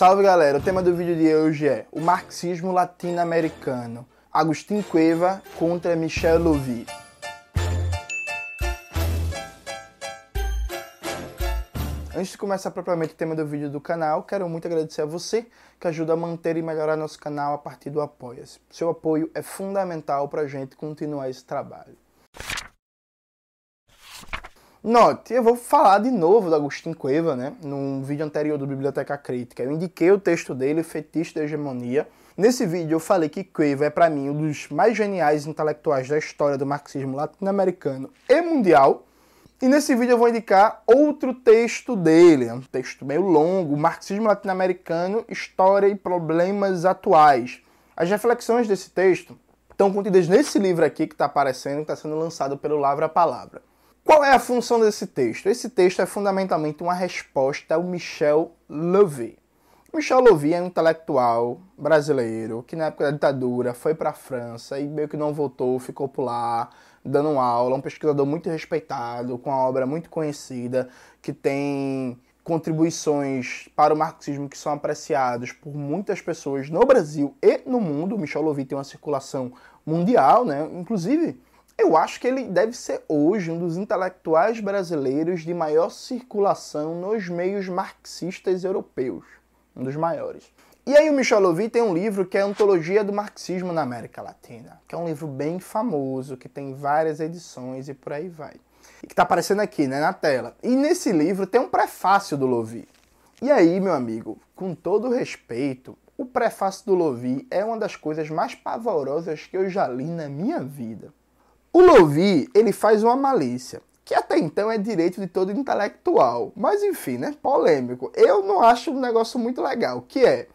Salve galera, o tema do vídeo de hoje é o marxismo latino-americano. Agustin Cueva contra Michel Louvi. Antes de começar propriamente o tema do vídeo do canal, quero muito agradecer a você que ajuda a manter e melhorar nosso canal a partir do Apoia-se. Seu apoio é fundamental para a gente continuar esse trabalho. Note, eu vou falar de novo do Agostinho Cueva, né? Num vídeo anterior do Biblioteca Crítica. Eu indiquei o texto dele, Fetiche da Hegemonia. Nesse vídeo eu falei que Cueva é para mim um dos mais geniais intelectuais da história do marxismo latino-americano e mundial. E nesse vídeo eu vou indicar outro texto dele, é um texto meio longo, Marxismo Latino-Americano, História e Problemas Atuais. As reflexões desse texto estão contidas nesse livro aqui que está aparecendo, que está sendo lançado pelo Lavra Palavra. Qual é a função desse texto? Esse texto é fundamentalmente uma resposta ao Michel Levy. Michel Levy é um intelectual brasileiro que na época da ditadura foi para a França e meio que não voltou, ficou por lá, dando aula, um pesquisador muito respeitado, com uma obra muito conhecida, que tem contribuições para o marxismo que são apreciados por muitas pessoas no Brasil e no mundo. Michel Levy tem uma circulação mundial, né? Inclusive, eu acho que ele deve ser hoje um dos intelectuais brasileiros de maior circulação nos meios marxistas europeus, um dos maiores. E aí o Michel Levy tem um livro que é Antologia do Marxismo na América Latina, que é um livro bem famoso, que tem várias edições e por aí vai. E que está aparecendo aqui, né, na tela. E nesse livro tem um prefácio do Levy. E aí, meu amigo, com todo respeito, o prefácio do Levy é uma das coisas mais pavorosas que eu já li na minha vida. O Lovi, ele faz uma malícia, que até então é direito de todo intelectual, mas enfim, né, polêmico. Eu não acho um negócio muito legal, que é,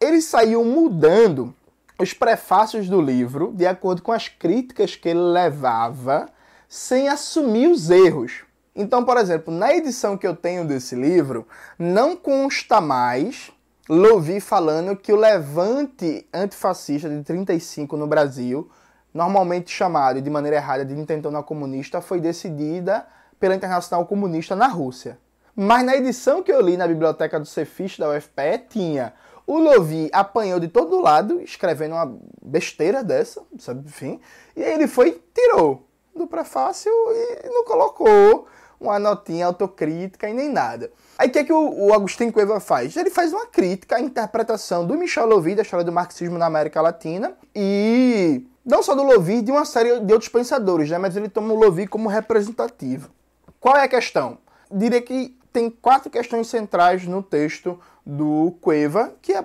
eles saíam mudando os prefácios do livro de acordo com as críticas que ele levava, sem assumir os erros. Então, por exemplo, na edição que eu tenho desse livro, não consta mais Lovi falando que o levante antifascista de 35 no Brasil normalmente chamado de maneira errada de intentona comunista, foi decidida pela Internacional Comunista na Rússia. Mas na edição que eu li na biblioteca do Cefis da UFPE tinha o Lovi apanhou de todo lado, escrevendo uma besteira dessa, sabe, enfim, e aí ele foi tirou do prefácio e não colocou uma notinha autocrítica e nem nada. Aí o que, é que o, o Agostinho Cueva faz? Ele faz uma crítica à interpretação do Michel Lovi da história do marxismo na América Latina e não só do Lovi, de uma série de outros pensadores, né? mas ele toma o Lovi como representativo. Qual é a questão? Diria que tem quatro questões centrais no texto do Cueva, que, é,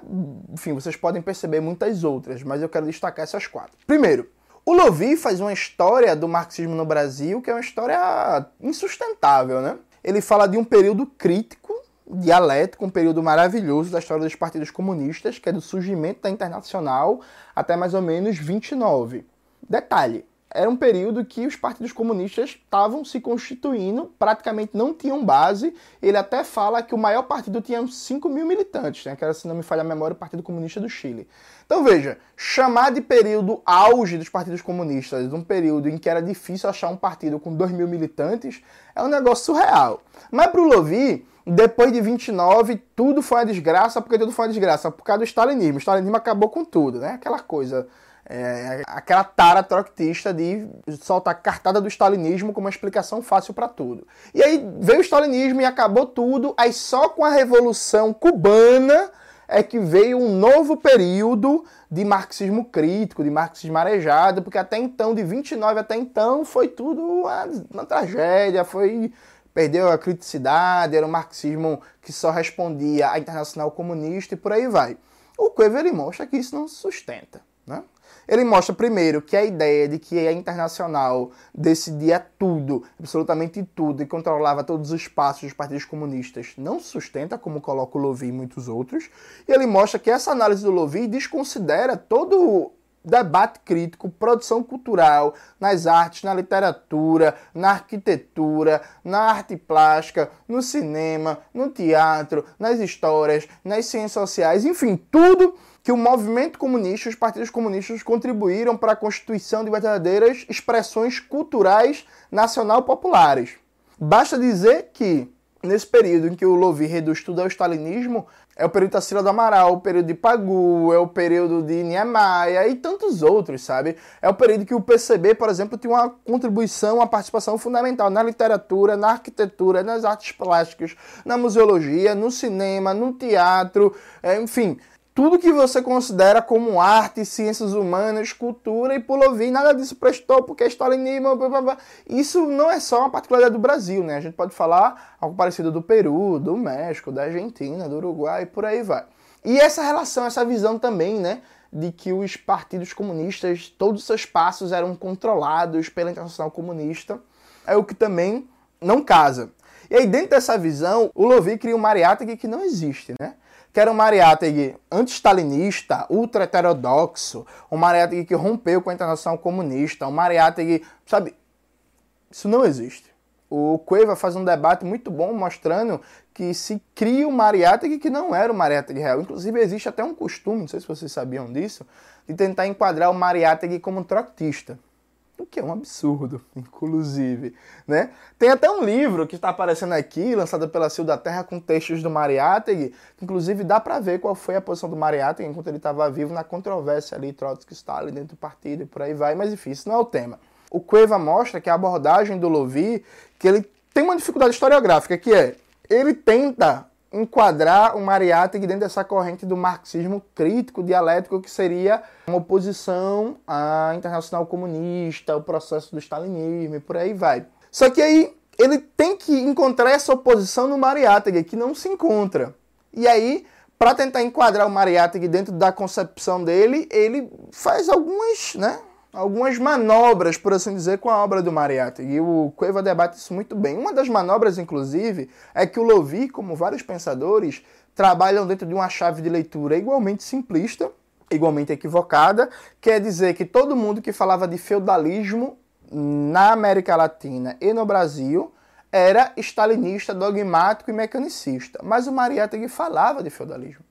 enfim, vocês podem perceber muitas outras, mas eu quero destacar essas quatro. Primeiro, o Lovi faz uma história do marxismo no Brasil que é uma história insustentável, né? Ele fala de um período crítico, dialético, um período maravilhoso da história dos partidos comunistas, que é do surgimento da Internacional até mais ou menos 29. Detalhe, era um período que os partidos comunistas estavam se constituindo, praticamente não tinham base. Ele até fala que o maior partido tinha 5 mil militantes, né? que era, se não me falha a memória, o Partido Comunista do Chile. Então veja, chamar de período auge dos partidos comunistas, de um período em que era difícil achar um partido com 2 mil militantes, é um negócio surreal. Mas para o Lovi, depois de 29, tudo foi uma desgraça, porque tudo foi uma desgraça, por causa do stalinismo. O stalinismo acabou com tudo, né? Aquela coisa é, aquela tara troctista de soltar cartada do stalinismo como uma explicação fácil para tudo. E aí veio o stalinismo e acabou tudo, aí só com a Revolução Cubana é que veio um novo período de marxismo crítico, de marxismo arejado, porque até então, de 29 até então, foi tudo uma, uma tragédia, foi perdeu a criticidade, era um marxismo que só respondia à internacional comunista e por aí vai. O Cueva mostra que isso não se sustenta. Né? Ele mostra primeiro que a ideia de que a internacional decidia tudo, absolutamente tudo, e controlava todos os passos dos partidos comunistas não sustenta, como coloca o Lovi e muitos outros. E ele mostra que essa análise do Lovi desconsidera todo debate crítico, produção cultural nas artes, na literatura, na arquitetura, na arte plástica, no cinema, no teatro, nas histórias, nas ciências sociais, enfim, tudo que o movimento comunista, os partidos comunistas contribuíram para a constituição de verdadeiras expressões culturais nacional populares. Basta dizer que nesse período em que o Lovi reduz tudo ao stalinismo, É o período de Tarsila do Amaral, o período de Pagu, é o período de Niemeyer e tantos outros, sabe? É o período que o PCB, por exemplo, tinha uma contribuição, uma participação fundamental na literatura, na arquitetura, nas artes plásticas, na museologia, no cinema, no teatro, é, enfim tudo que você considera como arte, ciências humanas, cultura e por ouvir, nada disso prestou, porque é stalinismo, blá, blá, blá. isso não é só uma particularidade do Brasil, né? A gente pode falar algo parecido do Peru, do México, da Argentina, do Uruguai, e por aí vai. E essa relação, essa visão também, né, de que os partidos comunistas, todos os seus passos eram controlados pela Internacional Comunista, é o que também não casa. E aí, dentro dessa visão, o Lovi cria um Mariátegui que não existe, né? que era um Mariátegui anti-stalinista, ultra-heterodoxo, um Mariátegui que rompeu com a Internacional Comunista, um Mariátegui, sabe, isso não existe. O Cueva faz um debate muito bom mostrando que se cria um Mariátegui que não era o Mariátegui real. Inclusive existe até um costume, não sei se vocês sabiam disso, de tentar enquadrar o Mariátegui como um trotista o que é um absurdo, inclusive, né? Tem até um livro que está aparecendo aqui, lançado pela Sil da Terra, com textos do Mariátegui, inclusive dá para ver qual foi a posição do Mariátegui enquanto ele estava vivo na controvérsia ali, Trotsky-Stalin dentro do partido e por aí vai, mas enfim, isso não é o tema. O Cueva mostra que a abordagem do Lovi, que ele tem uma dificuldade historiográfica, que é, ele tenta enquadrar o Mariátegui dentro dessa corrente do marxismo crítico, dialético, que seria uma oposição à internacional comunista, o processo do stalinismo e por aí vai. Só que aí ele tem que encontrar essa oposição no Mariátegui, que não se encontra. E aí, para tentar enquadrar o Mariátegui dentro da concepção dele, ele faz algumas, né, algumas manobras, por assim dizer, com a obra do Mariátegui. E o Cueva debate isso muito bem. Uma das manobras, inclusive, é que o Lovi, como vários pensadores, trabalham dentro de uma chave de leitura igualmente simplista, igualmente equivocada, quer dizer que todo mundo que falava de feudalismo na América Latina e no Brasil era stalinista, dogmático e mecanicista. Mas o Mariátegui falava de feudalismo.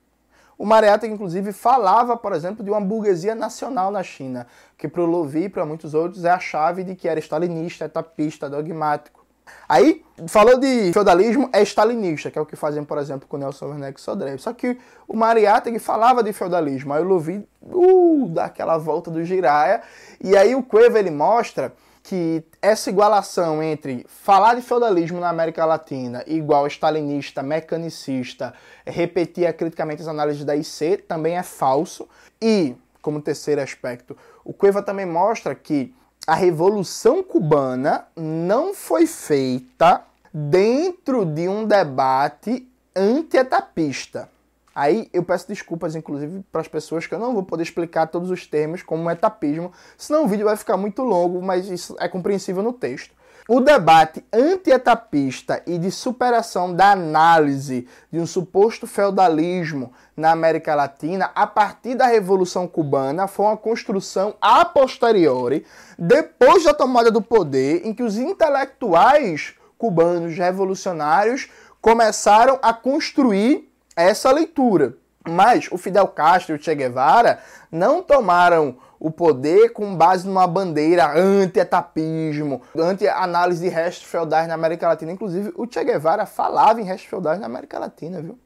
O Marietta, inclusive, falava, por exemplo, de uma burguesia nacional na China, que para o Lovi e para muitos outros é a chave de que era stalinista, etapista, dogmático. Aí, falou de feudalismo, é stalinista, que é o que fazem, por exemplo, com Nelson Werneck e Sodré. Só que o Mariátegui falava de feudalismo, aí o Lovi uh, dá aquela volta do giraia, e aí o Cueva ele mostra que essa igualação entre falar de feudalismo na América Latina igual stalinista, mecanicista, repetir criticamente as análises da IC também é falso. E, como terceiro aspecto, o Cueva também mostra que a Revolução Cubana não foi feita dentro de um debate anti-etapista. Aí eu peço desculpas, inclusive, para as pessoas que eu não vou poder explicar todos os termos como etapismo, senão o vídeo vai ficar muito longo, mas isso é compreensível no texto. O debate anti-etapista e de superação da análise de um suposto feudalismo na América Latina a partir da Revolução Cubana foi uma construção a posteriori, depois da tomada do poder, em que os intelectuais cubanos revolucionários começaram a construir essa leitura. Mas o Fidel Castro e o Che Guevara não tomaram o poder com base numa bandeira anti-etapismo, anti-análise de restos feudais na América Latina. Inclusive, o Che Guevara falava em restos feudais na América Latina, viu?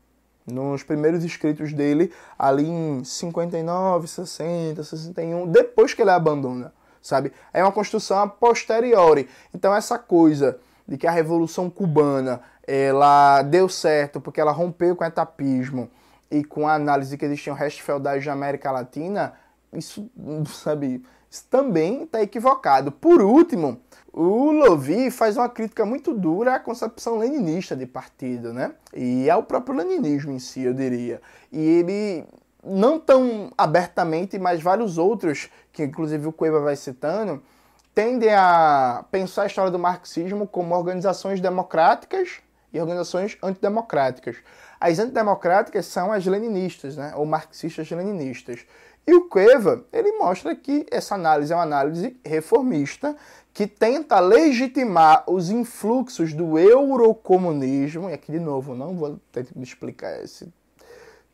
Nos primeiros escritos dele, ali em 59, 60, 61, depois que ele abandona, sabe? É uma construção a posteriori. Então, essa coisa de que a Revolução Cubana ela deu certo porque ela rompeu com o etapismo e com a análise que existiam restos feudais da América Latina, isso, sabe, isso também está equivocado. Por último, o Lovi faz uma crítica muito dura à concepção leninista de partido, né? E ao próprio leninismo em si, eu diria. E ele, não tão abertamente, mas vários outros, que inclusive o Cueva vai citando, tendem a pensar a história do marxismo como organizações democráticas e organizações antidemocráticas. As antidemocráticas são as leninistas, né, ou marxistas-leninistas. E o Cueva, ele mostra que essa análise é uma análise reformista que tenta legitimar os influxos do eurocomunismo, e aqui de novo, não vou tentar explicar esse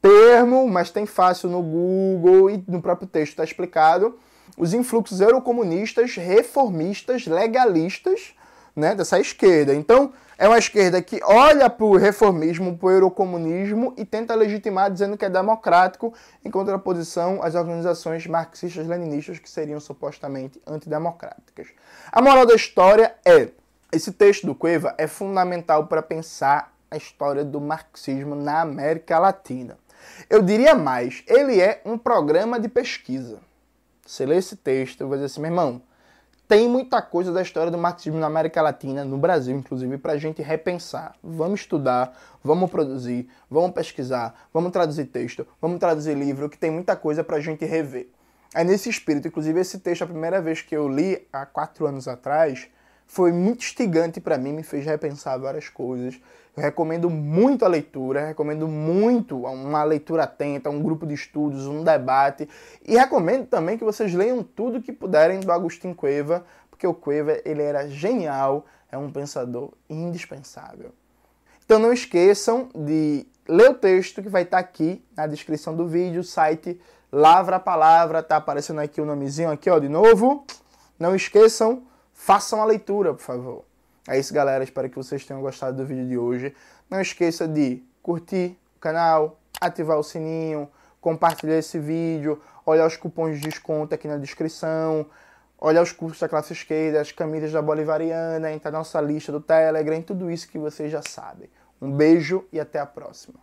termo, mas tem fácil no Google e no próprio texto está explicado, os influxos eurocomunistas, reformistas, legalistas, né, dessa esquerda. Então, É uma esquerda que olha para o reformismo, para o eurocomunismo e tenta legitimar dizendo que é democrático, em contraposição às organizações marxistas-leninistas que seriam supostamente antidemocráticas. A moral da história é: esse texto do Cueva é fundamental para pensar a história do marxismo na América Latina. Eu diria mais, ele é um programa de pesquisa. Você lê esse texto, eu vou dizer assim, meu irmão, tem muita coisa da história do marxismo na América Latina, no Brasil, inclusive, para a gente repensar. Vamos estudar, vamos produzir, vamos pesquisar, vamos traduzir texto, vamos traduzir livro, que tem muita coisa para a gente rever. É nesse espírito, inclusive, esse texto, a primeira vez que eu li, há quatro anos atrás, foi muito instigante para mim, me fez repensar várias coisas. Eu recomendo muito a leitura, recomendo muito uma leitura atenta, um grupo de estudos, um debate. E recomendo também que vocês leiam tudo que puderem do Agostinho Cueva, porque o Cueva ele era genial, é um pensador indispensável. Então não esqueçam de ler o texto que vai estar aqui na descrição do vídeo, site Lavra a Palavra, tá aparecendo aqui o nomezinho aqui, ó, de novo. Não esqueçam, façam a leitura, por favor. É isso, galera. Espero que vocês tenham gostado do vídeo de hoje. Não esqueça de curtir o canal, ativar o sininho, compartilhar esse vídeo, olhar os cupons de desconto aqui na descrição, olhar os cursos da classe esquerda, as camisas da Bolivariana, entrar na nossa lista do Telegram, tudo isso que vocês já sabem. Um beijo e até a próxima.